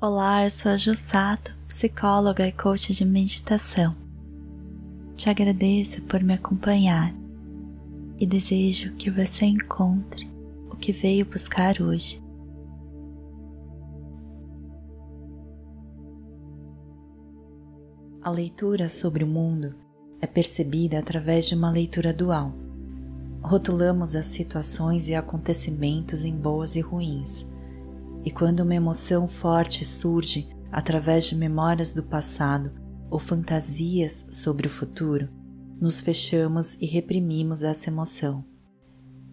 Olá, eu sou a Jussato, psicóloga e coach de meditação. Te agradeço por me acompanhar e desejo que você encontre o que veio buscar hoje. A leitura sobre o mundo é percebida através de uma leitura dual. Rotulamos as situações e acontecimentos em boas e ruins e quando uma emoção forte surge através de memórias do passado ou fantasias sobre o futuro, nos fechamos e reprimimos essa emoção.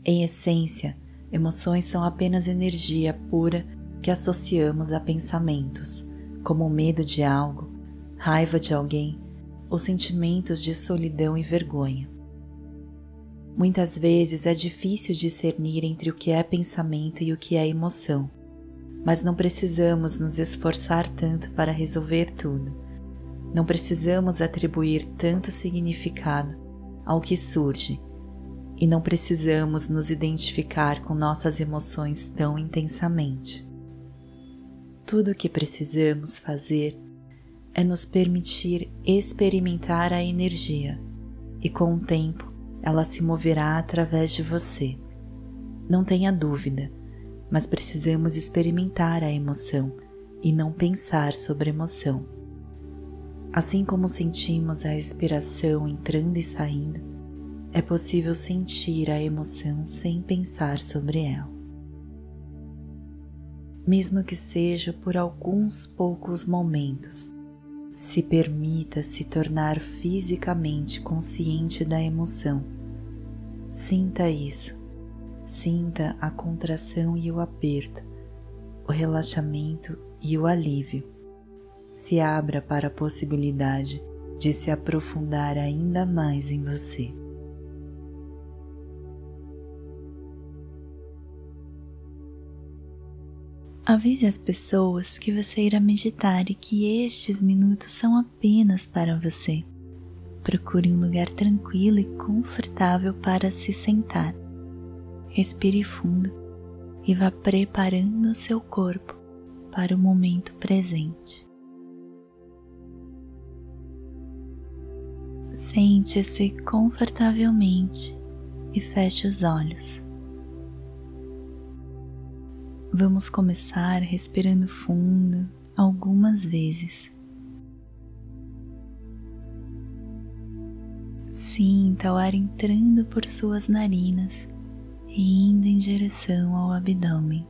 Em essência, emoções são apenas energia pura que associamos a pensamentos, como o medo de algo, raiva de alguém ou sentimentos de solidão e vergonha. Muitas vezes é difícil discernir entre o que é pensamento e o que é emoção mas não precisamos nos esforçar tanto para resolver tudo. Não precisamos atribuir tanto significado ao que surge e não precisamos nos identificar com nossas emoções tão intensamente. Tudo o que precisamos fazer é nos permitir experimentar a energia e com o tempo ela se moverá através de você. Não tenha dúvida mas precisamos experimentar a emoção e não pensar sobre emoção. Assim como sentimos a respiração entrando e saindo, é possível sentir a emoção sem pensar sobre ela. Mesmo que seja por alguns poucos momentos, se permita se tornar fisicamente consciente da emoção. Sinta isso Sinta a contração e o aperto, o relaxamento e o alívio. Se abra para a possibilidade de se aprofundar ainda mais em você. Avise as pessoas que você irá meditar e que estes minutos são apenas para você. Procure um lugar tranquilo e confortável para se sentar respire fundo e vá preparando o seu corpo para o momento presente. Sente-se confortavelmente e feche os olhos. Vamos começar respirando fundo algumas vezes. Sinta o ar entrando por suas narinas e indo em direção ao abdômen.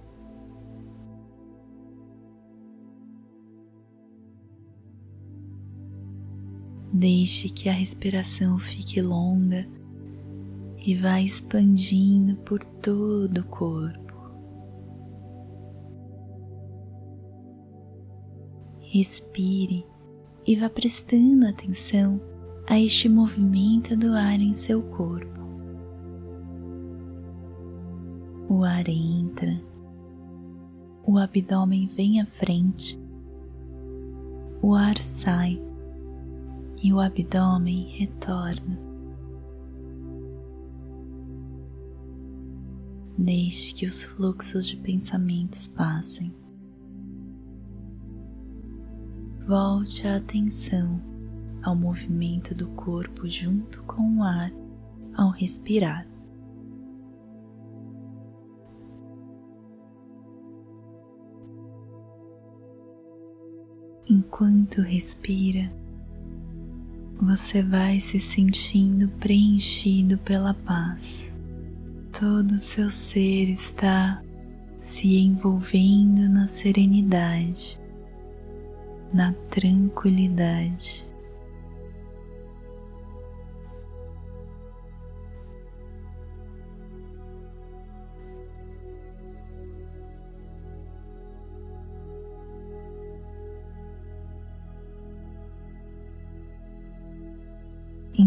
Deixe que a respiração fique longa e vá expandindo por todo o corpo. Respire e vá prestando atenção a este movimento do ar em seu corpo. O ar entra, o abdômen vem à frente, o ar sai e o abdômen retorna. Deixe que os fluxos de pensamentos passem. Volte a atenção ao movimento do corpo junto com o ar ao respirar. Enquanto respira, você vai se sentindo preenchido pela paz. Todo o seu ser está se envolvendo na serenidade, na tranquilidade.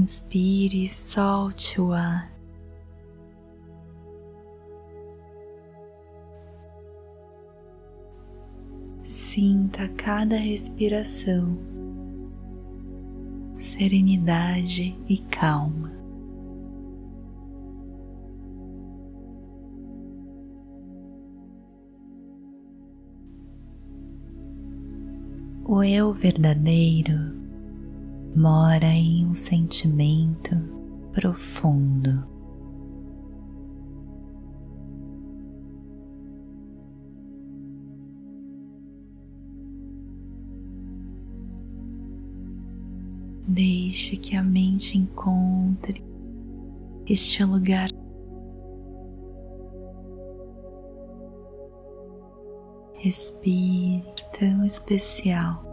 Inspire e solte o ar. Sinta cada respiração, serenidade e calma. O eu verdadeiro mora em um sentimento profundo. Deixe que a mente encontre este lugar respire tão especial.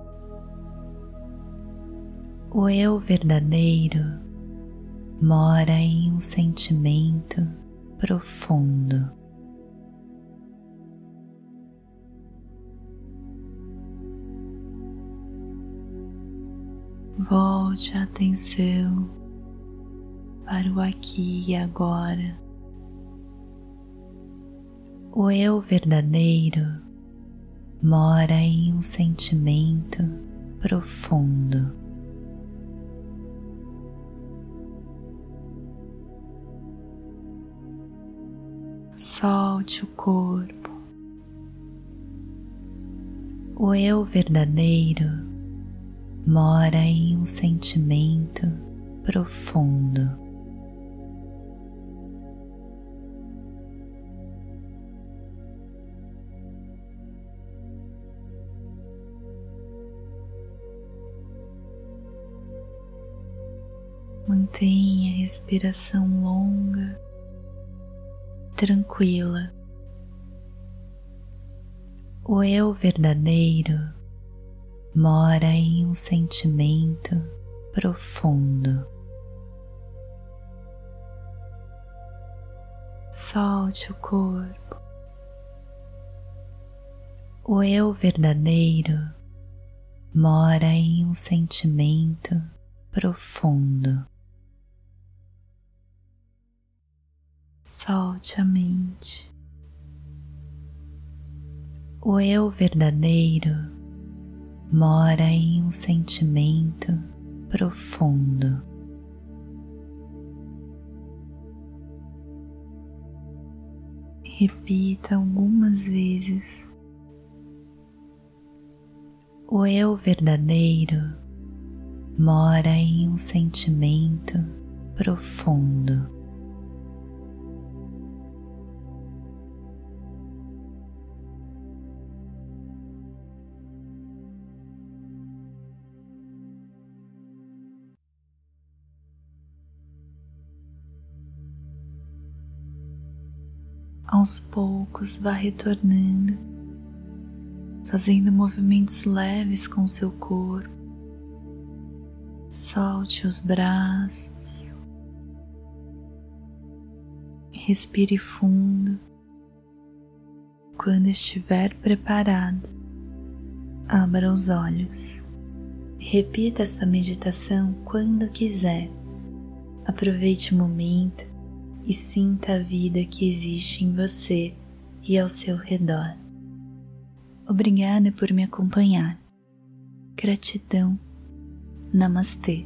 O eu verdadeiro mora em um sentimento profundo. Volte a atenção para o aqui e agora. O eu verdadeiro mora em um sentimento profundo. Solte o corpo. O eu verdadeiro mora em um sentimento profundo. Mantenha a respiração longa, tranquila. O eu verdadeiro mora em um sentimento profundo. Solte o corpo. O eu verdadeiro mora em um sentimento profundo. Solte a mente. O eu verdadeiro mora em um sentimento profundo. Repita algumas vezes. O eu verdadeiro mora em um sentimento profundo. Aos poucos vá retornando, fazendo movimentos leves com seu corpo. Solte os braços, respire fundo. Quando estiver preparado, abra os olhos. Repita esta meditação quando quiser. Aproveite o momento e sinta a vida que existe em você e ao seu redor. Obrigada por me acompanhar. Gratidão. Namastê.